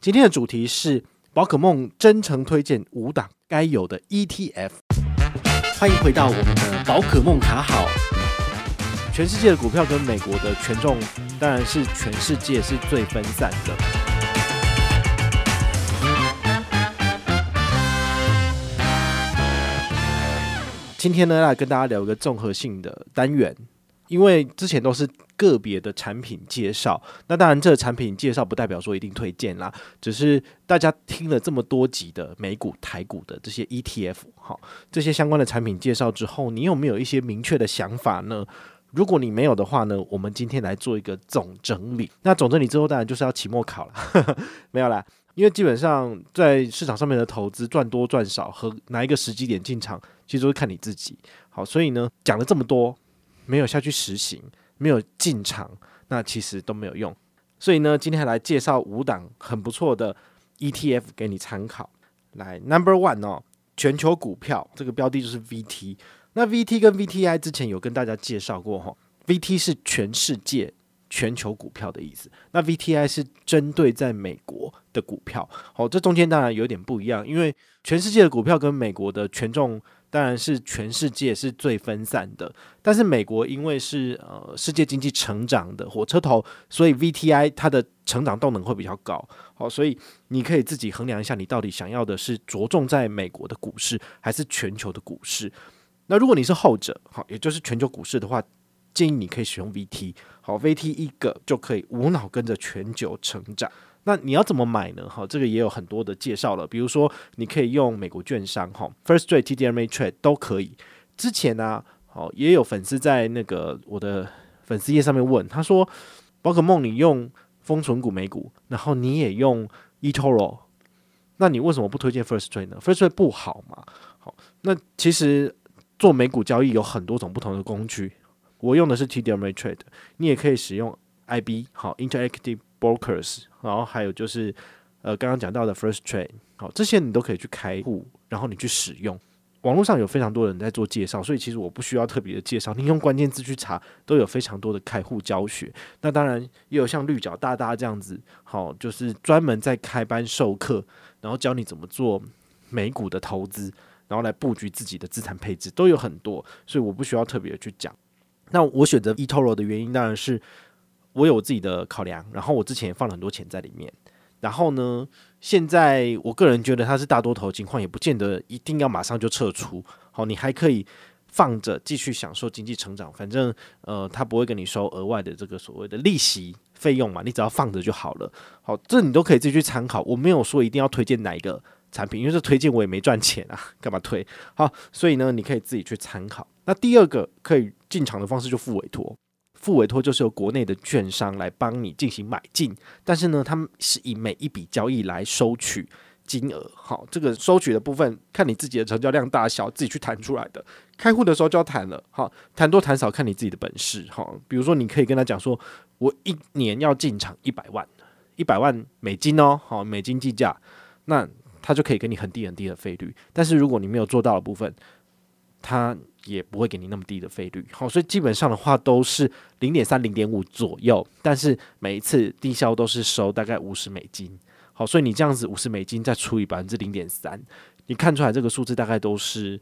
今天的主题是宝可梦真诚推荐五档该有的 ETF。欢迎回到我们的宝可梦卡好。全世界的股票跟美国的权重，当然是全世界是最分散的。今天呢，来跟大家聊一个综合性的单元。因为之前都是个别的产品介绍，那当然这个产品介绍不代表说一定推荐啦，只是大家听了这么多集的美股、台股的这些 ETF，好，这些相关的产品介绍之后，你有没有一些明确的想法呢？如果你没有的话呢，我们今天来做一个总整理。那总整理之后，当然就是要期末考了，没有啦，因为基本上在市场上面的投资赚多赚少和哪一个时机点进场，其实都是看你自己。好，所以呢，讲了这么多。没有下去实行，没有进场，那其实都没有用。所以呢，今天来介绍五档很不错的 ETF 给你参考。来，Number One 哦，全球股票这个标的就是 VT。那 VT 跟 VTI 之前有跟大家介绍过哈，VT 是全世界全球股票的意思，那 VTI 是针对在美国的股票。好，这中间当然有点不一样，因为全世界的股票跟美国的权重。当然是全世界是最分散的，但是美国因为是呃世界经济成长的火车头，所以 VTI 它的成长动能会比较高。好，所以你可以自己衡量一下，你到底想要的是着重在美国的股市，还是全球的股市？那如果你是后者，好，也就是全球股市的话，建议你可以使用 VT。好，VT 一个就可以无脑跟着全球成长。那你要怎么买呢？哈，这个也有很多的介绍了。比如说，你可以用美国券商，哈，First Trade、TD Ameritrade 都可以。之前呢，好，也有粉丝在那个我的粉丝页上面问，他说：“宝可梦，你用丰存股美股，然后你也用 eToro，那你为什么不推荐 First Trade 呢？First Trade 不好嘛？”好，那其实做美股交易有很多种不同的工具，我用的是 TD Ameritrade，你也可以使用 IB，好，Interactive。Brokers，然后还有就是，呃，刚刚讲到的 First Trade，好，这些你都可以去开户，然后你去使用。网络上有非常多人在做介绍，所以其实我不需要特别的介绍，你用关键字去查，都有非常多的开户教学。那当然也有像绿角大大这样子，好，就是专门在开班授课，然后教你怎么做美股的投资，然后来布局自己的资产配置，都有很多，所以我不需要特别的去讲。那我选择 eToro 的原因当然是。我有我自己的考量，然后我之前也放了很多钱在里面，然后呢，现在我个人觉得它是大多头情况，也不见得一定要马上就撤出。好，你还可以放着继续享受经济成长，反正呃，它不会跟你收额外的这个所谓的利息费用嘛，你只要放着就好了。好，这你都可以自己去参考。我没有说一定要推荐哪一个产品，因为这推荐我也没赚钱啊，干嘛推？好，所以呢，你可以自己去参考。那第二个可以进场的方式就付委托。复委托就是由国内的券商来帮你进行买进，但是呢，他们是以每一笔交易来收取金额。好，这个收取的部分看你自己的成交量大小，自己去谈出来的。开户的时候就要谈了，好，谈多谈少看你自己的本事。好，比如说你可以跟他讲说，我一年要进场一百万，一百万美金哦，好，美金计价，那他就可以给你很低很低的费率。但是如果你没有做到的部分，他也不会给你那么低的费率，好，所以基本上的话都是零点三、零点五左右，但是每一次低消都是收大概五十美金，好，所以你这样子五十美金再除以百分之零点三，你看出来这个数字大概都是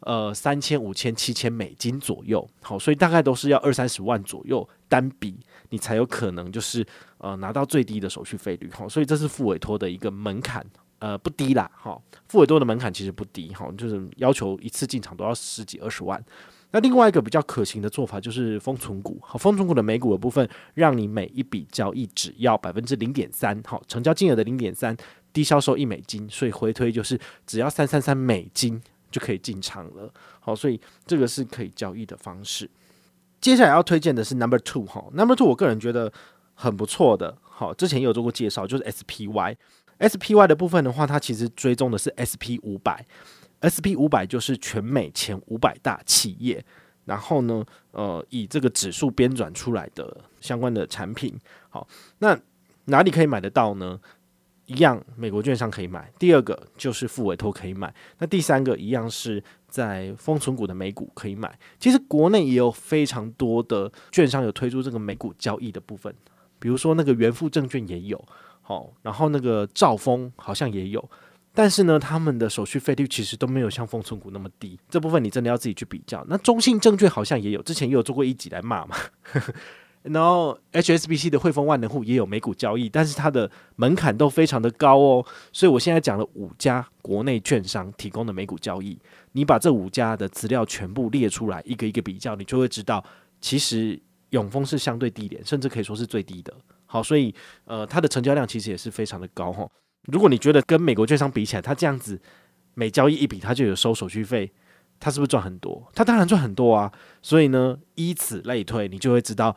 呃三千、五千、七千美金左右，好，所以大概都是要二三十万左右单笔，你才有可能就是呃拿到最低的手续费率，好，所以这是付委托的一个门槛。呃，不低啦，哈，复委托的门槛其实不低，哈，就是要求一次进场都要十几二十万。那另外一个比较可行的做法就是封存股，好，封存股的美股的部分，让你每一笔交易只要百分之零点三，好，成交金额的零点三，低销售一美金，所以回推就是只要三三三美金就可以进场了，好，所以这个是可以交易的方式。接下来要推荐的是 Number Two，哈，Number Two 我个人觉得很不错的，好，之前也有做过介绍，就是 SPY。SPY 的部分的话，它其实追踪的是 SP 五百，SP 五百就是全美前五百大企业，然后呢，呃，以这个指数编转出来的相关的产品。好，那哪里可以买得到呢？一样，美国券商可以买。第二个就是复委托可以买。那第三个一样是在丰存股的美股可以买。其实国内也有非常多的券商有推出这个美股交易的部分，比如说那个元富证券也有。好，然后那个兆丰好像也有，但是呢，他们的手续费率其实都没有像丰存股那么低，这部分你真的要自己去比较。那中信证券好像也有，之前也有做过一集来骂嘛。然后 HSBC 的汇丰万能户也有美股交易，但是它的门槛都非常的高哦。所以我现在讲了五家国内券商提供的美股交易，你把这五家的资料全部列出来，一个一个比较，你就会知道，其实永丰是相对低点，甚至可以说是最低的。好，所以呃，它的成交量其实也是非常的高哈。如果你觉得跟美国券商比起来，它这样子每交易一笔，它就有收手续费，它是不是赚很多？它当然赚很多啊。所以呢，以此类推，你就会知道。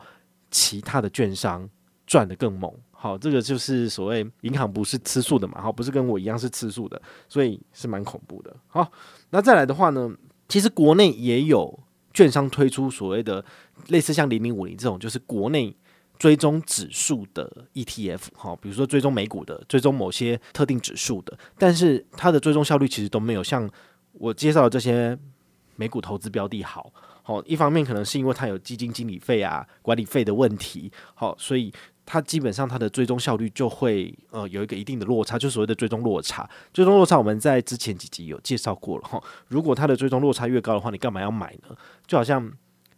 其他的券商赚得更猛，好，这个就是所谓银行不是吃素的嘛，好，不是跟我一样是吃素的，所以是蛮恐怖的。好，那再来的话呢，其实国内也有券商推出所谓的类似像零零五零这种，就是国内追踪指数的 ETF，哈，比如说追踪美股的，追踪某些特定指数的，但是它的追踪效率其实都没有像我介绍的这些美股投资标的好。好，一方面可能是因为它有基金经理费啊、管理费的问题，好，所以它基本上它的追踪效率就会呃有一个一定的落差，就所谓的追踪落差。追踪落差我们在之前几集有介绍过了哈。如果它的追踪落差越高的话，你干嘛要买呢？就好像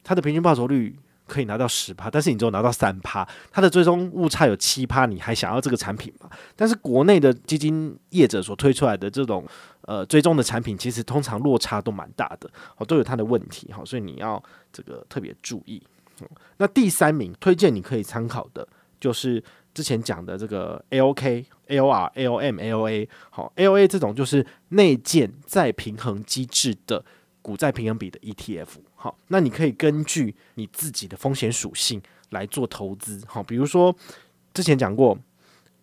它的平均报酬率可以拿到十趴，但是你只有拿到三趴，它的追踪误差有七趴，你还想要这个产品吗？但是国内的基金业者所推出来的这种。呃，追踪的产品其实通常落差都蛮大的，哦，都有它的问题，哈，所以你要这个特别注意。那第三名推荐你可以参考的，就是之前讲的这个 AOK、AOR、AOM、AOA，好，AOA 这种就是内建再平衡机制的股债平衡比的 ETF，好，那你可以根据你自己的风险属性来做投资，好，比如说之前讲过。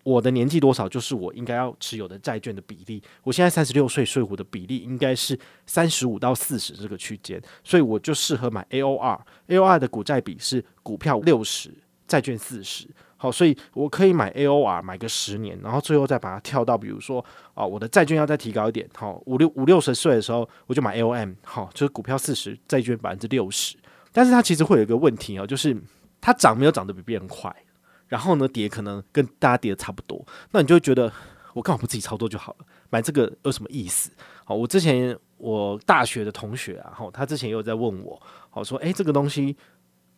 我的年纪多少，就是我应该要持有的债券的比例。我现在三十六岁，税后的比例应该是三十五到四十这个区间，所以我就适合买 AOR。AOR 的股债比是股票六十，债券四十。好，所以我可以买 AOR 买个十年，然后最后再把它跳到，比如说啊，我的债券要再提高一点，好，五六五六十岁的时候我就买 AOM，好，就是股票四十，债券百分之六十。但是它其实会有一个问题啊，就是它涨没有涨得比别人快。然后呢，跌可能跟大家跌的差不多，那你就会觉得我干嘛不自己操作就好了？买这个有什么意思？好，我之前我大学的同学啊，哈，他之前也有在问我，好说，诶，这个东西，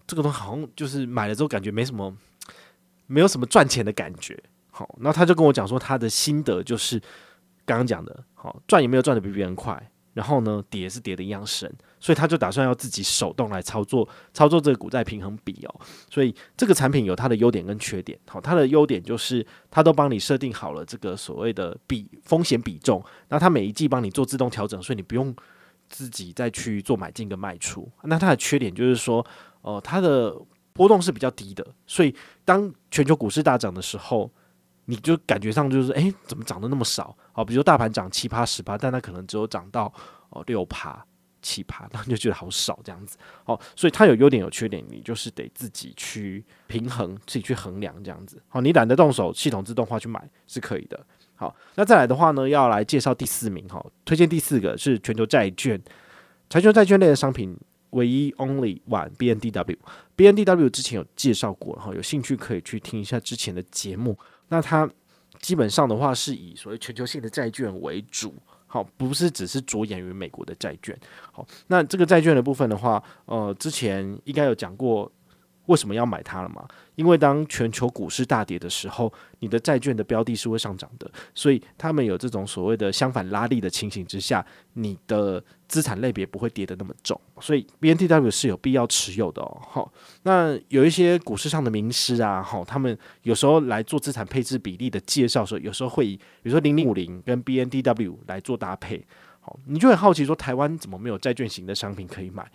这个东西好像就是买了之后感觉没什么，没有什么赚钱的感觉。好，那他就跟我讲说，他的心得就是刚刚讲的，好，赚也没有赚的比别人快。然后呢，跌是跌的一样深，所以他就打算要自己手动来操作操作这个股债平衡比哦。所以这个产品有它的优点跟缺点。好，它的优点就是它都帮你设定好了这个所谓的比风险比重，那它每一季帮你做自动调整，所以你不用自己再去做买进跟卖出。那它的缺点就是说，哦、呃，它的波动是比较低的，所以当全球股市大涨的时候。你就感觉上就是，诶、怎么涨得那么少？好，比如说大盘涨七趴十趴，但它可能只有涨到哦六趴七趴，那就觉得好少这样子。好，所以它有优点有缺点，你就是得自己去平衡，自己去衡量这样子。好，你懒得动手，系统自动化去买是可以的。好，那再来的话呢，要来介绍第四名哈，推荐第四个是全球债券，全球债券类的商品唯一 only one BNDW，BNDW 之前有介绍过，哈，有兴趣可以去听一下之前的节目。那它基本上的话是以所谓全球性的债券为主，好，不是只是着眼于美国的债券。好，那这个债券的部分的话，呃，之前应该有讲过。为什么要买它了嘛？因为当全球股市大跌的时候，你的债券的标的是会上涨的，所以他们有这种所谓的相反拉力的情形之下，你的资产类别不会跌得那么重，所以 BNTW 是有必要持有的哦。好，那有一些股市上的名师啊，好，他们有时候来做资产配置比例的介绍的时候，有时候会以比如说零零五零跟 BNTW 来做搭配，好，你就很好奇说台湾怎么没有债券型的商品可以买？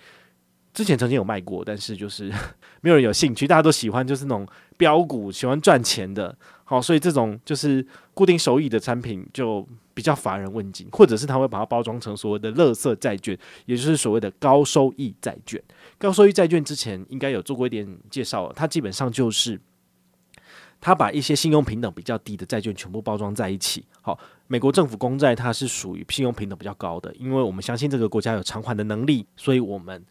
之前曾经有卖过，但是就是 没有人有兴趣，大家都喜欢就是那种标股，喜欢赚钱的，好，所以这种就是固定收益的产品就比较乏人问津，或者是他会把它包装成所谓的垃圾债券，也就是所谓的高收益债券。高收益债券之前应该有做过一点介绍，它基本上就是它把一些信用平等比较低的债券全部包装在一起。好，美国政府公债它是属于信用平等比较高的，因为我们相信这个国家有偿还的能力，所以我们。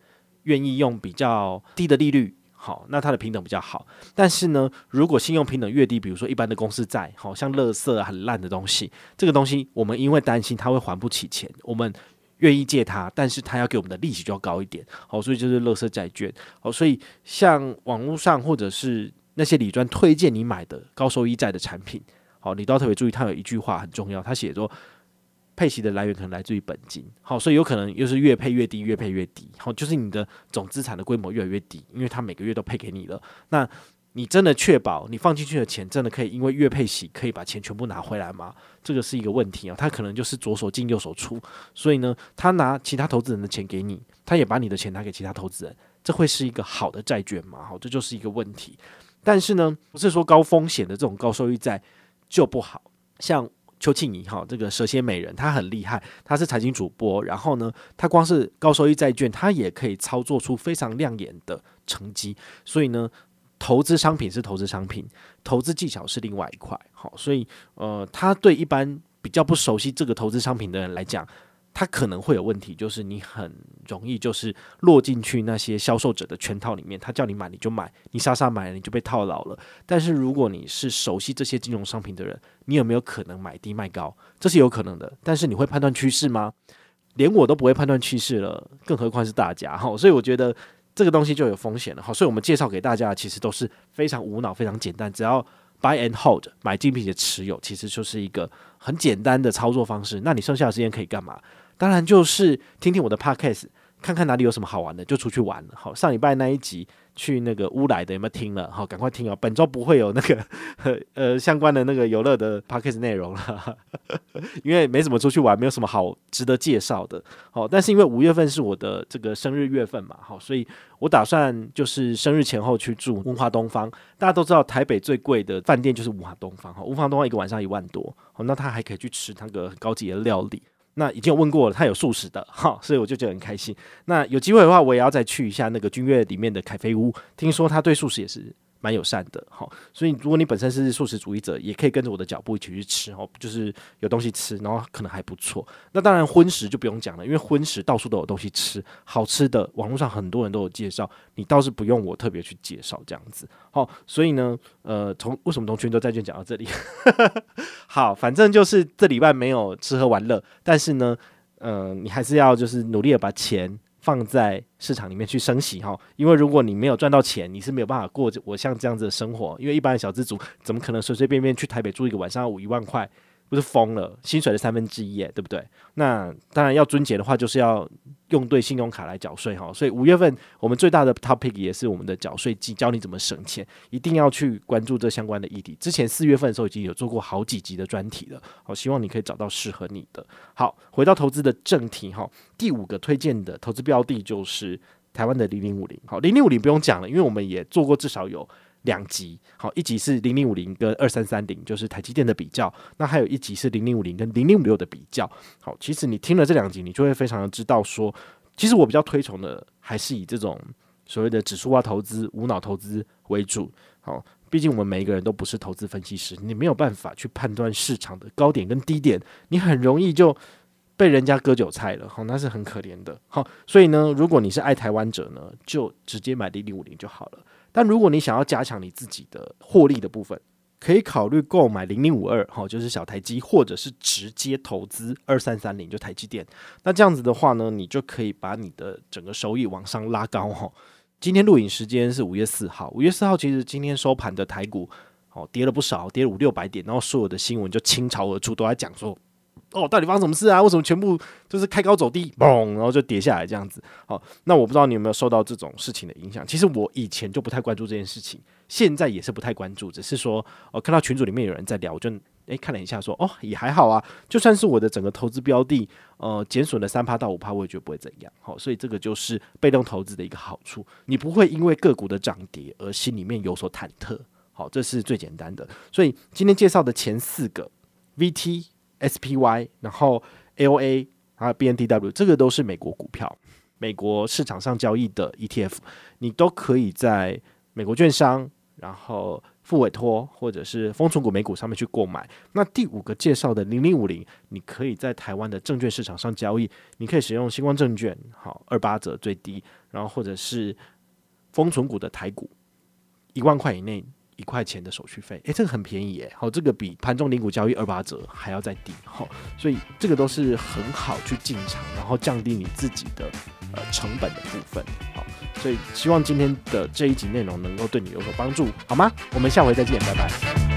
愿意用比较低的利率，好，那它的平等比较好。但是呢，如果信用平等越低，比如说一般的公司债，好像垃圾很烂的东西，这个东西我们因为担心它会还不起钱，我们愿意借它，但是它要给我们的利息就要高一点。好，所以就是垃圾债券。好，所以像网络上或者是那些理专推荐你买的高收益债的产品，好，你都要特别注意，它有一句话很重要，它写说。配息的来源可能来自于本金，好，所以有可能又是越配越低，越配越低，好，就是你的总资产的规模越来越低，因为它每个月都配给你了。那你真的确保你放进去的钱真的可以因为月配息可以把钱全部拿回来吗？这个是一个问题啊，他可能就是左手进右手出，所以呢，他拿其他投资人的钱给你，他也把你的钱拿给其他投资人，这会是一个好的债券吗？好，这就是一个问题。但是呢，不是说高风险的这种高收益债就不好，像。邱庆怡哈，这个蛇蝎美人，她很厉害，她是财经主播，然后呢，她光是高收益债券，她也可以操作出非常亮眼的成绩。所以呢，投资商品是投资商品，投资技巧是另外一块。好，所以呃，他对一般比较不熟悉这个投资商品的人来讲。它可能会有问题，就是你很容易就是落进去那些销售者的圈套里面，他叫你买你就买，你傻傻买了你就被套牢了。但是如果你是熟悉这些金融商品的人，你有没有可能买低卖高？这是有可能的。但是你会判断趋势吗？连我都不会判断趋势了，更何况是大家哈。所以我觉得这个东西就有风险了哈。所以我们介绍给大家其实都是非常无脑、非常简单，只要 buy and hold 买进并且持有，其实就是一个很简单的操作方式。那你剩下的时间可以干嘛？当然就是听听我的 podcast，看看哪里有什么好玩的就出去玩了。好，上礼拜那一集去那个乌来的有没有听了？好，赶快听哦。本周不会有那个 呃相关的那个游乐的 podcast 内容了，因为没怎么出去玩，没有什么好值得介绍的。好，但是因为五月份是我的这个生日月份嘛，好，所以我打算就是生日前后去住文华东方。大家都知道台北最贵的饭店就是文华东方，好，文华东方一个晚上一万多，好，那他还可以去吃那个高级的料理。那已经有问过了，他有素食的 哈，所以我就觉得很开心。那有机会的话，我也要再去一下那个君悦里面的凯菲屋，听说他对素食也是蛮友善的哈。所以如果你本身是素食主义者，也可以跟着我的脚步一起去吃哦，就是有东西吃，然后可能还不错。那当然荤食就不用讲了，因为荤食到处都有东西吃，好吃的网络上很多人都有介绍，你倒是不用我特别去介绍这样子。好，所以呢，呃，从为什么从全球债券讲到这里？好，反正就是这礼拜没有吃喝玩乐，但是呢，嗯、呃，你还是要就是努力的把钱放在市场里面去升息哈，因为如果你没有赚到钱，你是没有办法过我像这样子的生活，因为一般的小资族怎么可能随随便便去台北住一个晚上要五一万块？不是疯了，薪水的三分之一耶，对不对？那当然要遵节的话，就是要用对信用卡来缴税哈。所以五月份我们最大的 topic 也是我们的缴税季，教你怎么省钱，一定要去关注这相关的议题。之前四月份的时候已经有做过好几集的专题了，好，希望你可以找到适合你的。好，回到投资的正题哈，第五个推荐的投资标的就是台湾的零零五零。好，零零五零不用讲了，因为我们也做过至少有。两集，好，一集是零零五零跟二三三零，就是台积电的比较。那还有一集是零零五零跟零零五六的比较。好，其实你听了这两集，你就会非常的知道说，其实我比较推崇的还是以这种所谓的指数化投资、无脑投资为主。好，毕竟我们每一个人都不是投资分析师，你没有办法去判断市场的高点跟低点，你很容易就被人家割韭菜了。好，那是很可怜的。好，所以呢，如果你是爱台湾者呢，就直接买零零五零就好了。但如果你想要加强你自己的获利的部分，可以考虑购买零零五二，哈，就是小台积，或者是直接投资二三三零，就台积电。那这样子的话呢，你就可以把你的整个收益往上拉高，哈。今天录影时间是五月四号，五月四号其实今天收盘的台股，哦，跌了不少，跌了五六百点，然后所有的新闻就倾巢而出，都在讲说。哦，到底发生什么事啊？为什么全部就是开高走低，嘣，然后就跌下来这样子？好，那我不知道你有没有受到这种事情的影响。其实我以前就不太关注这件事情，现在也是不太关注，只是说，我看到群组里面有人在聊，我就诶看了一下，说哦也还好啊，就算是我的整个投资标的，呃，减损了三趴到五趴，我也觉得不会怎样。好，所以这个就是被动投资的一个好处，你不会因为个股的涨跌而心里面有所忐忑。好，这是最简单的。所以今天介绍的前四个 VT。SPY，然后 AOA，还有 BNDW，这个都是美国股票，美国市场上交易的 ETF，你都可以在美国券商，然后付委托或者是封存股美股上面去购买。那第五个介绍的零零五零，你可以在台湾的证券市场上交易，你可以使用新光证券，好，二八折最低，然后或者是封存股的台股，一万块以内一块钱的手续费，诶、这个很便宜耶，好，这个比盘中零股交易二八折还要再低，好，所以这个都是很好去进场，然后降低你自己的呃成本的部分，好，所以希望今天的这一集内容能够对你有所帮助，好吗？我们下回再见，拜拜。